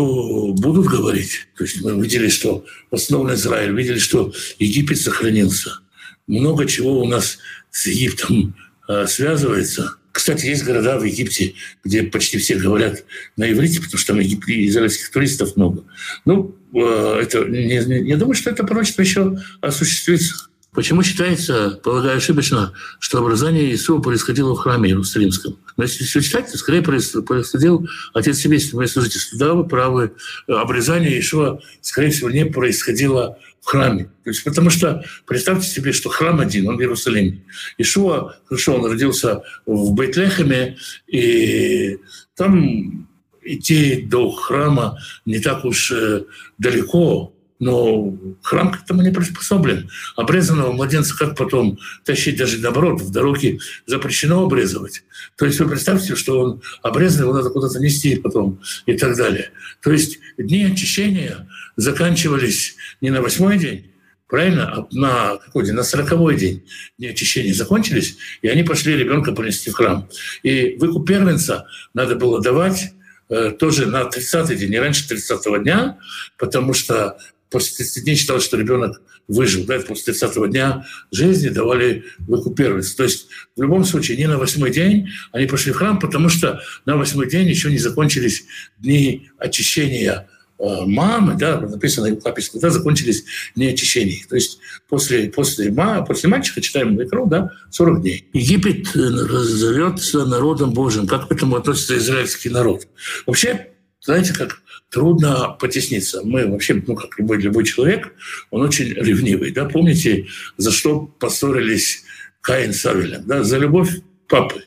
будут говорить. То есть мы видели, что основан Израиль, видели, что Египет сохранился. Много чего у нас с Египтом э, связывается. Кстати, есть города в Египте, где почти все говорят на иврите, потому что там израильских туристов много. Ну, э, это, я думаю, что это пророчество еще осуществится. Почему считается, полагаю ошибочно, что образование Иисуса происходило в храме Иерусалимском? Но если читать, то скорее происходил отец семейства. Вы слушайте, да, вы правы. Обрезание Иешуа, скорее всего, не происходило храме. То есть, потому что представьте себе, что храм один, он в Иерусалиме. Ишуа, хорошо, он родился в Бейтлехеме, и там идти до храма не так уж э, далеко, но храм к этому не приспособлен. Обрезанного младенца как потом тащить даже наоборот, в дороге запрещено обрезывать. То есть вы представьте, что он обрезан, его надо куда-то нести потом и так далее. То есть дни очищения заканчивались не на восьмой день, правильно, а на какой день? На сороковой день дни очищения закончились, и они пошли ребенка принести в храм. И выкуп первенца надо было давать э, тоже на 30-й день, не раньше 30-го дня, потому что после 30 дней считалось, что ребенок выжил. Да, после 30 дня жизни давали выкуп первенца. То есть в любом случае не на восьмой день они пошли в храм, потому что на восьмой день еще не закончились дни очищения э, мамы, да, написано в Лаписе, когда закончились дни очищения. То есть после, после, после мальчика, читаем Икру, да, 40 дней. Египет э, зовется народом Божьим. Как к этому относится израильский народ? Вообще, знаете, как трудно потесниться. Мы вообще, ну, как любой, любой человек, он очень ревнивый. Да? Помните, за что поссорились Каин с Авелем? Да? За любовь папы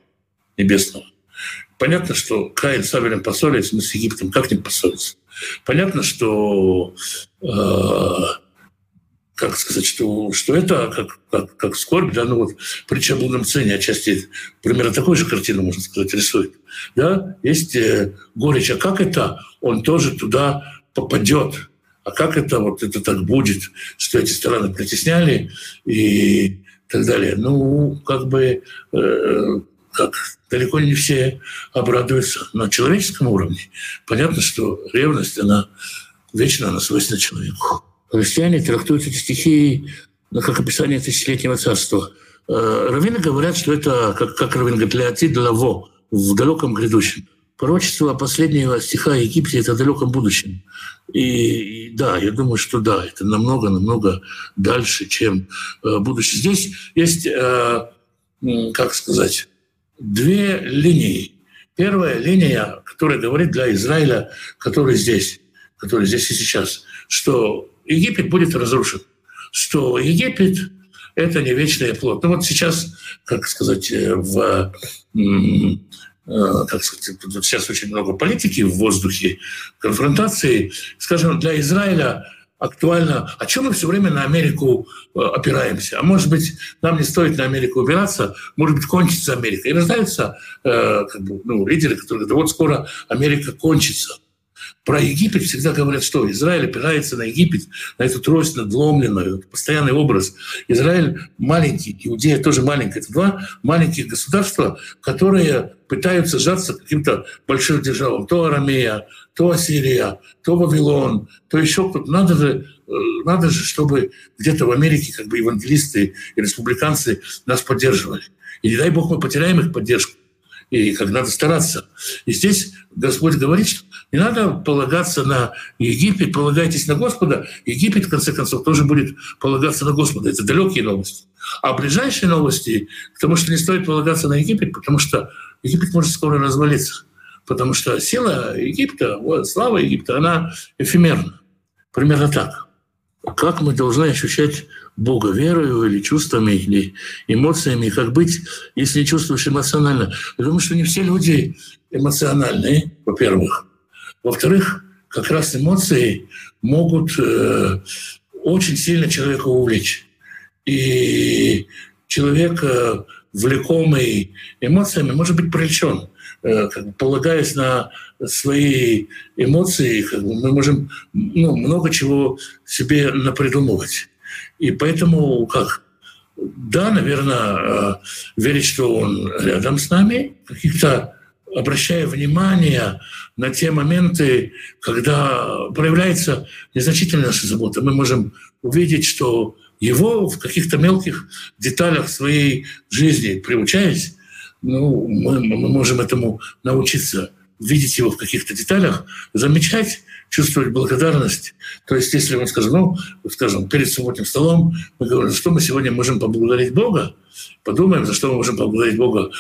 небесного. Понятно, что Каин с Авелем поссорились, мы с Египтом как не поссориться? Понятно, что э, как сказать, что, что это как, как, как скорбь, да, ну вот притча о блудном сыне отчасти примерно такой же картину, можно сказать, рисует. Да? Есть э, горечь, а как это он тоже туда попадет? А как это вот это так будет, что эти стороны притесняли и так далее? Ну, как бы э, как далеко не все обрадуются. На человеческом уровне понятно, что ревность, она вечно она свойственна человеку. Христиане трактуют эти стихи ну, как описание тысячелетнего царства. Э, раввины говорят, что это, как, как раввин говорит, «леотид лаво» в далеком грядущем. Пророчество последнего стиха Египте – это в далеком будущем. И, и да, я думаю, что да, это намного-намного дальше, чем э, будущее. Здесь есть, э, как сказать, две линии. Первая линия, которая говорит для Израиля, который здесь который здесь и сейчас, что Египет будет разрушен, что Египет – это не вечный плод. Ну вот сейчас, как сказать, э, в Э, как сказать, сейчас очень много политики в воздухе, конфронтации. Скажем, для Израиля актуально, о чем мы все время на Америку э, опираемся. А может быть, нам не стоит на Америку убираться, может быть, кончится Америка. И рождаются э, как бы, ну, лидеры, которые говорят, вот скоро Америка кончится. Про Египет всегда говорят, что Израиль опирается на Египет, на эту трость надломленную, постоянный образ. Израиль маленький, Иудея тоже маленькая. Это два маленьких государства, которые пытаются сжаться каким-то большим державам. То Арамея, то Ассирия, то Вавилон, то еще кто-то. Надо же, э, надо же, чтобы где-то в Америке как бы евангелисты и республиканцы нас поддерживали. И не дай бог мы потеряем их поддержку и как надо стараться. И здесь Господь говорит, что не надо полагаться на Египет, полагайтесь на Господа. Египет, в конце концов, тоже будет полагаться на Господа. Это далекие новости. А ближайшие новости, потому что не стоит полагаться на Египет, потому что Египет может скоро развалиться. Потому что сила Египта, слава Египта, она эфемерна. Примерно так. Как мы должны ощущать Бога верою или чувствами, или эмоциями, как быть, если не чувствуешь эмоционально. Думаю, что не все люди эмоциональные, во-первых. Во-вторых, как раз эмоции могут э, очень сильно человека увлечь. И человек, э, влекомый эмоциями, может быть привлечен. Э, как бы полагаясь на свои эмоции, как бы мы можем ну, много чего себе напридумывать. И поэтому как? Да, наверное, э, верить, что он рядом с нами, каких-то обращая внимание на те моменты, когда проявляется незначительная наша забота. Мы можем увидеть, что его в каких-то мелких деталях своей жизни, приучаясь, ну, мы, мы можем этому научиться видеть его в каких-то деталях, замечать, чувствовать благодарность. То есть, если мы скажем, ну, скажем, перед субботним столом, мы говорим, что мы сегодня можем поблагодарить Бога, подумаем, за что мы можем поблагодарить Бога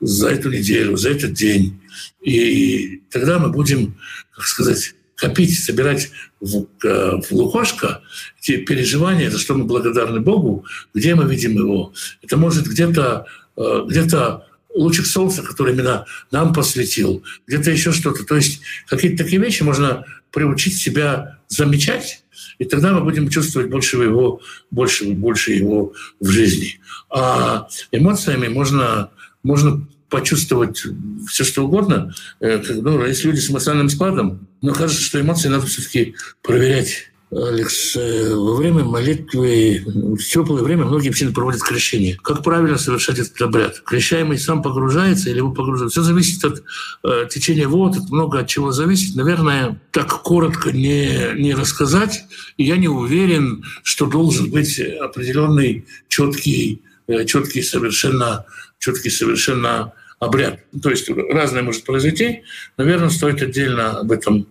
за эту неделю, за этот день. И тогда мы будем, как сказать, копить, собирать в, в лукошко те переживания, за что мы благодарны Богу, где мы видим его. Это может где-то э, где-то лучик солнца, который именно нам посветил, где-то еще что-то. То есть какие-то такие вещи можно приучить себя замечать, и тогда мы будем чувствовать больше его, больше, больше его в жизни. А эмоциями можно, можно почувствовать все что угодно. Э, ну, есть люди с эмоциональным складом, но кажется, что эмоции надо все-таки проверять Алекс, э, во время молитвы, в теплое время многие общины проводят крещение. Как правильно совершать этот обряд? Крещаемый сам погружается или его погружают? Все зависит от э, течения вод, от много от чего зависит. Наверное, так коротко не, не рассказать. И я не уверен, что должен быть определенный четкий, э, четкий совершенно, четкий совершенно обряд. То есть разное может произойти. Наверное, стоит отдельно об этом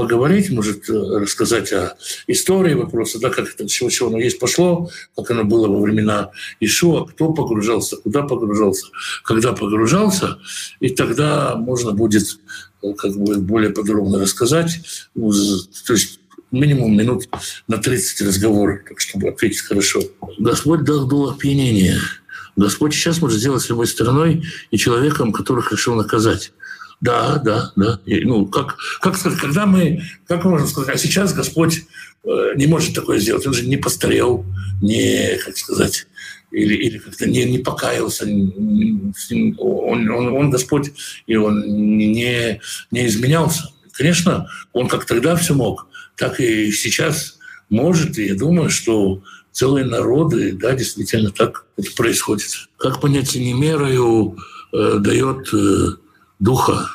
поговорить, может э, рассказать о истории вопроса, да, как это всего, чего оно есть пошло, как оно было во времена Ишуа, кто погружался, куда погружался, когда погружался, и тогда можно будет э, как бы более подробно рассказать. То есть минимум минут на 30 разговора, так чтобы ответить хорошо. Господь дал дул опьянения. Господь сейчас может сделать с любой стороной и человеком, которых решил наказать. Да, да, да. И, ну, как, как сказать, когда мы, как можно сказать, а сейчас Господь э, не может такое сделать, он же не постарел, не, как сказать, или, или как-то не, не покаялся, он, он, он Господь, и он не, не изменялся. Конечно, он как тогда все мог, так и сейчас может, и я думаю, что целые народы, да, действительно так это происходит. Как понятие не мерою э, дает э, духа.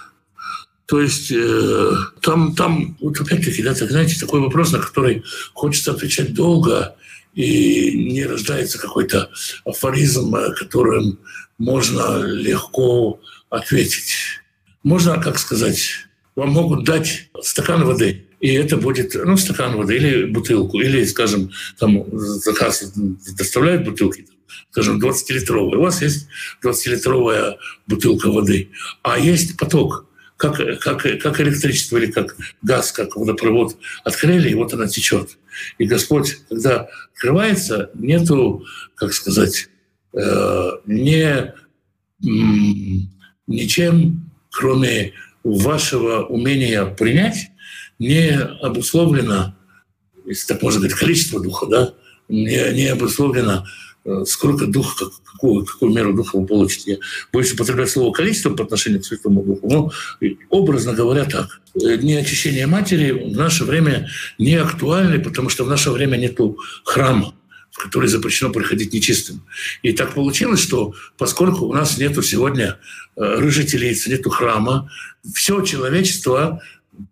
То есть э, там, там вот опять-таки, да, так, знаете, такой вопрос, на который хочется отвечать долго, и не рождается какой-то афоризм, э, которым можно легко ответить. Можно, как сказать, вам могут дать стакан воды, и это будет, ну, стакан воды или бутылку, или, скажем, там заказ доставляют бутылки, скажем, 20-литровая. У вас есть 20-литровая бутылка воды, а есть поток, как, как, как электричество или как газ, как водопровод открыли, и вот она течет. И Господь, когда открывается, нету, как сказать, э, не, ничем, кроме вашего умения принять, не обусловлено, если так можно говорить, количество духа, да, не, не обусловлено сколько дух, как, какую, какую меру духа вы получите. Я боюсь употреблять слово количество по отношению к Святому Духу, но образно говоря так. Э, не очищение матери в наше время не актуальны, потому что в наше время нет храма в который запрещено приходить нечистым. И так получилось, что поскольку у нас нету сегодня э, рыжей телицы, нету храма, все человечество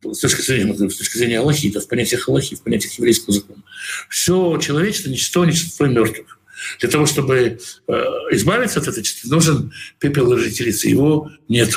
с точки зрения, с точки зрения Аллахи, в понятиях Аллахи, в понятиях еврейского закона, все человечество нечисто, нечисто мертвых. Для того, чтобы э, избавиться от этой чистоты, нужен пепел жительницы. Его нет.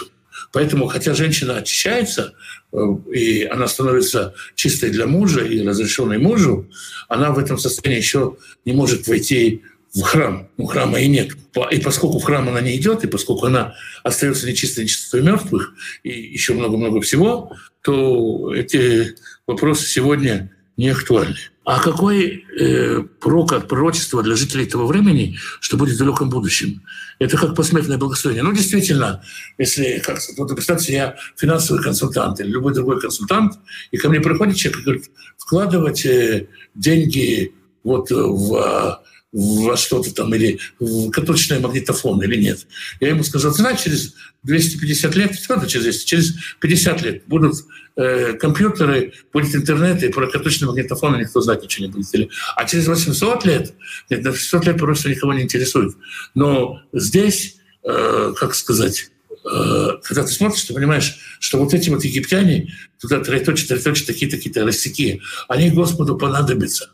Поэтому, хотя женщина очищается, э, и она становится чистой для мужа и разрешенной мужу, она в этом состоянии еще не может войти в храм. Ну, храма и нет. И поскольку в храм она не идет, и поскольку она остается нечистой, нечистой мертвых, и еще много-много всего, то эти вопросы сегодня не актуальны. А какой э, пророк от пророчества для жителей этого времени, что будет в далеком будущем? Это как посмертное благословение. Ну, действительно, если, как вот представьте, я финансовый консультант или любой другой консультант, и ко мне приходит человек и говорит, вкладывать э, деньги вот в во что-то там, или в катушечный магнитофон, или нет. Я ему сказал, знаешь, через 250 лет, что через 200, через 50 лет будут э, компьютеры, будет интернет, и про катушечный магнитофон никто знать ничего не будет. Или, а через 800 лет, нет, на 600 лет просто никого не интересует. Но здесь, э, как сказать, э, когда ты смотришь, ты понимаешь, что вот эти вот египтяне, туда троеточие, троеточие, такие-то, какие-то растяки, они Господу понадобятся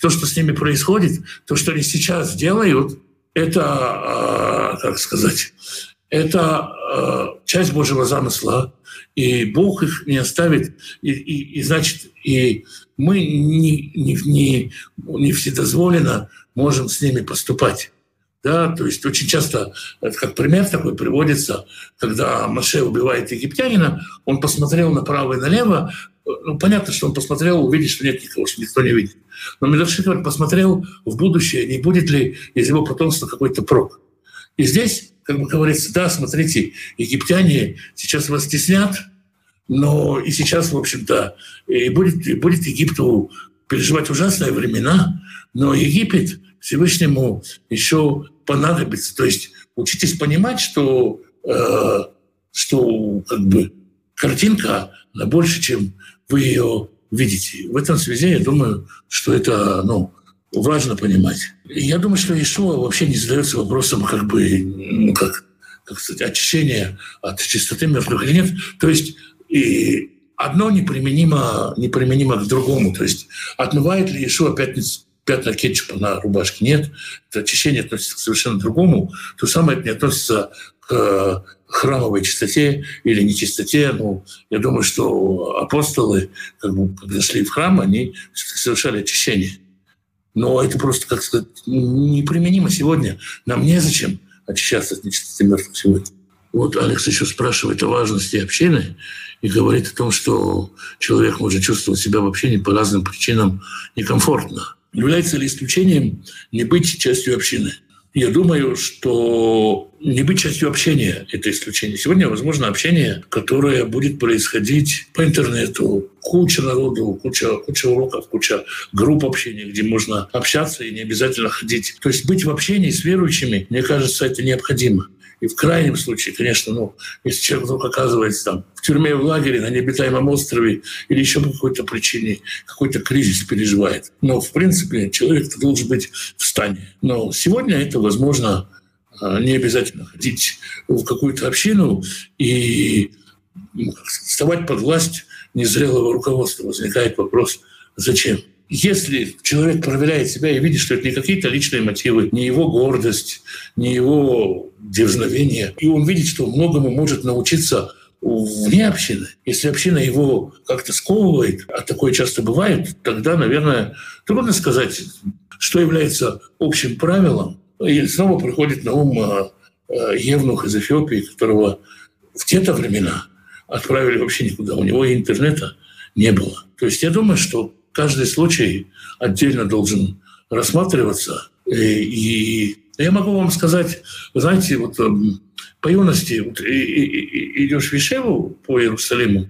то, что с ними происходит, то, что они сейчас делают, это, а, как сказать, это а, часть Божьего замысла, и Бог их не оставит, и, и, и значит, и мы не, не, не, не вседозволенно можем с ними поступать. Да, то есть очень часто, это как пример такой приводится, когда Маше убивает египтянина, он посмотрел направо и налево, ну, понятно, что он посмотрел, увидит, что нет никого, что никто не видит. Но Медовшиков посмотрел в будущее, не будет ли из его потомства какой-то прок. И здесь, как бы говорится, да, смотрите, египтяне сейчас вас стеснят, но и сейчас, в общем-то, и будет, и будет Египту переживать ужасные времена, но Египет Всевышнему еще понадобится. То есть учитесь понимать, что, э, что как бы картинка она больше, чем вы ее видите. В этом связи я думаю, что это ну, важно понимать. И я думаю, что Ишуа вообще не задается вопросом как бы, ну, как, как сказать, очищения от чистоты мертвых или нет. То есть и одно неприменимо, неприменимо к другому. То есть отмывает ли Ишуа пятницу пятна кетчупа на рубашке. Нет, это очищение относится к совершенно другому. То самое это не относится к храмовой чистоте или нечистоте. Ну, я думаю, что апостолы, как бы, когда шли в храм, они совершали очищение. Но это просто, как сказать, неприменимо сегодня. Нам незачем очищаться от нечистоты мертвых сегодня. Вот Алекс еще спрашивает о важности общины и говорит о том, что человек может чувствовать себя в общине по разным причинам некомфортно. Является ли исключением не быть частью общины? Я думаю, что не быть частью общения – это исключение. Сегодня возможно общение, которое будет происходить по интернету. Куча народу, куча, куча уроков, куча групп общения, где можно общаться и не обязательно ходить. То есть быть в общении с верующими, мне кажется, это необходимо. И в крайнем случае, конечно, ну, если человек вдруг оказывается там в тюрьме, в лагере, на необитаемом острове или еще по какой-то причине какой-то кризис переживает. Но, в принципе, человек должен быть в стане. Но сегодня это возможно а, не обязательно ходить в какую-то общину и ну, вставать под власть незрелого руководства. Возникает вопрос, зачем? Если человек проверяет себя и видит, что это не какие-то личные мотивы, не его гордость, не его дерзновение, и он видит, что многому может научиться вне общины. Если община его как-то сковывает, а такое часто бывает, тогда, наверное, трудно сказать, что является общим правилом. И снова приходит на ум а, а, Евнух из Эфиопии, которого в те-то времена отправили вообще никуда. У него интернета не было. То есть я думаю, что каждый случай отдельно должен рассматриваться. И, и я могу вам сказать, вы знаете, вот эм, по юности вот, и, и, и, идешь в Вишеву по Иерусалиму,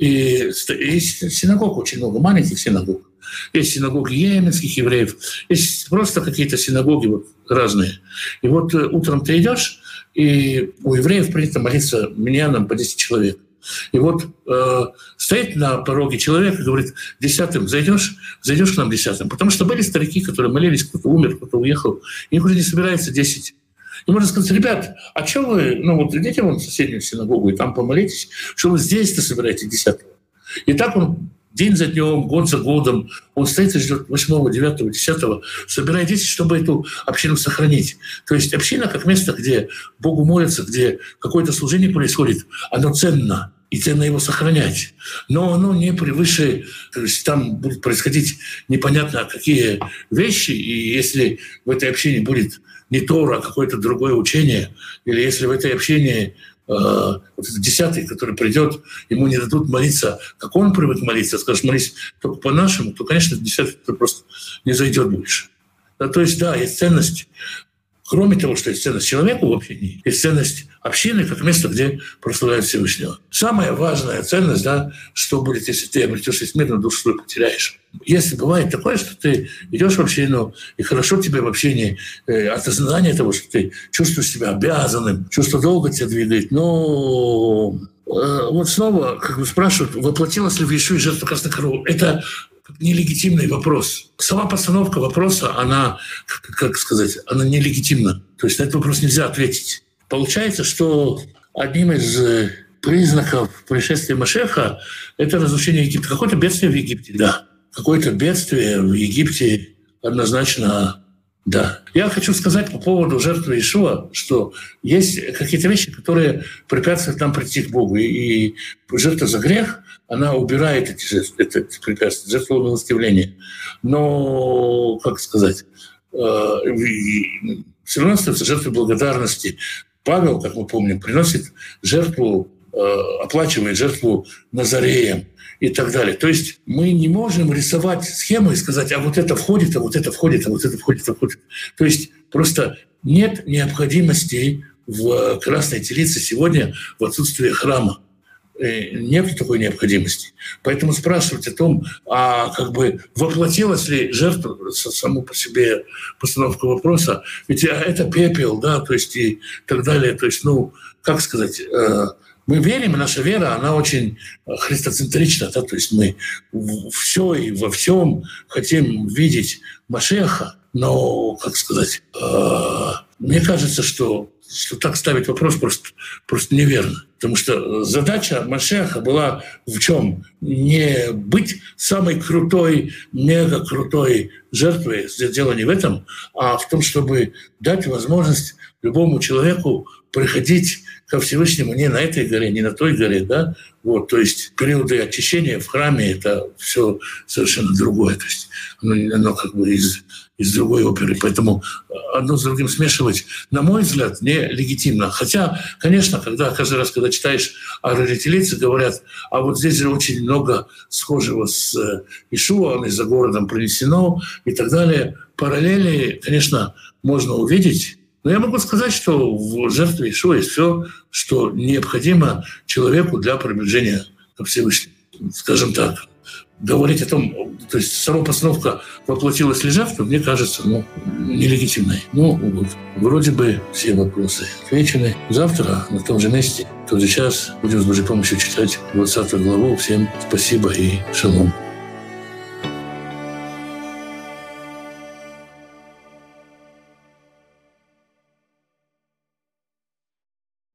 и есть синагог очень много, маленьких синагог. Есть синагоги йеменских евреев, есть просто какие-то синагоги вот разные. И вот э, утром ты идешь, и у евреев принято молиться миньяном по 10 человек. И вот э, стоит на пороге человек и говорит, десятым зайдешь, зайдешь к нам десятым. Потому что были старики, которые молились, кто-то умер, кто-то уехал, и их уже не собирается десять. И можно сказать, ребят, а что вы, ну вот идите вон в соседнюю синагогу и там помолитесь, что вы здесь-то собираете десятого. И так он день за днем, год за годом. Он стоит и ждет 8, 9, 10, собирает дети, чтобы эту общину сохранить. То есть община как место, где Богу молятся, где какое-то служение происходит, оно ценно и ценно его сохранять. Но оно не превыше, там будут происходить непонятно какие вещи, и если в этой общине будет не Тора, а какое-то другое учение, или если в этой общине Э, вот этот десятый, который придет, ему не дадут молиться, как он привык молиться, скажешь, молись только по-нашему, то, конечно, десятый просто не зайдет больше. Да, то есть, да, есть ценность Кроме того, что есть ценность человека в общении, есть ценность общины как место, где прославляют Всевышнего. Самая важная ценность, да, что будет, если ты обретешь мир, но душу свою потеряешь. Если бывает такое, что ты идешь в общину, и хорошо тебе в общении э, от осознания того, что ты чувствуешь себя обязанным, чувство долга тебя двигает, но э, вот снова как бы спрашивают, воплотилась ли в Иешуе жертва красной коровы. Это нелегитимный вопрос. Сама постановка вопроса, она, как сказать, она нелегитимна. То есть на этот вопрос нельзя ответить. Получается, что одним из э, признаков пришествия Машеха – это разрушение Египта. Какое-то бедствие в Египте, да. Какое-то бедствие в Египте однозначно да. Я хочу сказать по поводу жертвы Ишуа, что есть какие-то вещи, которые препятствуют нам прийти к Богу. И, жертва за грех, она убирает эти, жертвы, это препятствия, жертва милостивления. Но, как сказать, э, все равно остается жертвой благодарности. Павел, как мы помним, приносит жертву, э, оплачивает жертву Назареем и так далее. То есть мы не можем рисовать схему и сказать, а вот это входит, а вот это входит, а вот это входит, а входит. То есть просто нет необходимости в красной телице сегодня в отсутствии храма. Э, нет такой необходимости. Поэтому спрашивать о том, а как бы воплотилась ли жертва саму по себе постановка вопроса, ведь это пепел, да, то есть и так далее. То есть, ну, как сказать, э, мы верим, и наша вера, она очень э, христоцентрична, да, то есть мы все и во всем хотим видеть Машеха, но, как сказать, э, мне кажется, что, что так ставить вопрос просто, просто неверно. Потому что задача Машеха была в чем? Не быть самой крутой, мега крутой жертвой, дело не в этом, а в том, чтобы дать возможность любому человеку приходить ко Всевышнему не на этой горе, не на той горе, да, вот, то есть периоды очищения в храме — это все совершенно другое, то есть оно, оно как бы из, из другой оперы, поэтому одно с другим смешивать, на мой взгляд, не легитимно. Хотя, конечно, когда каждый раз, когда читаешь о раритилице, говорят, а вот здесь же очень много схожего с э, Ишуа, и за городом принесено и так далее. Параллели, конечно, можно увидеть, но я могу сказать, что в жертве Ишуа есть все, что необходимо человеку для приближения к Всевышнему. Скажем так, говорить о том, то есть сама постановка воплотилась ли жертва, мне кажется, ну, нелегитимной. Ну, вот, вроде бы все вопросы отвечены. Завтра на том же месте, в тот же час будем с Божьей помощью читать 20 главу. Всем спасибо и шалом.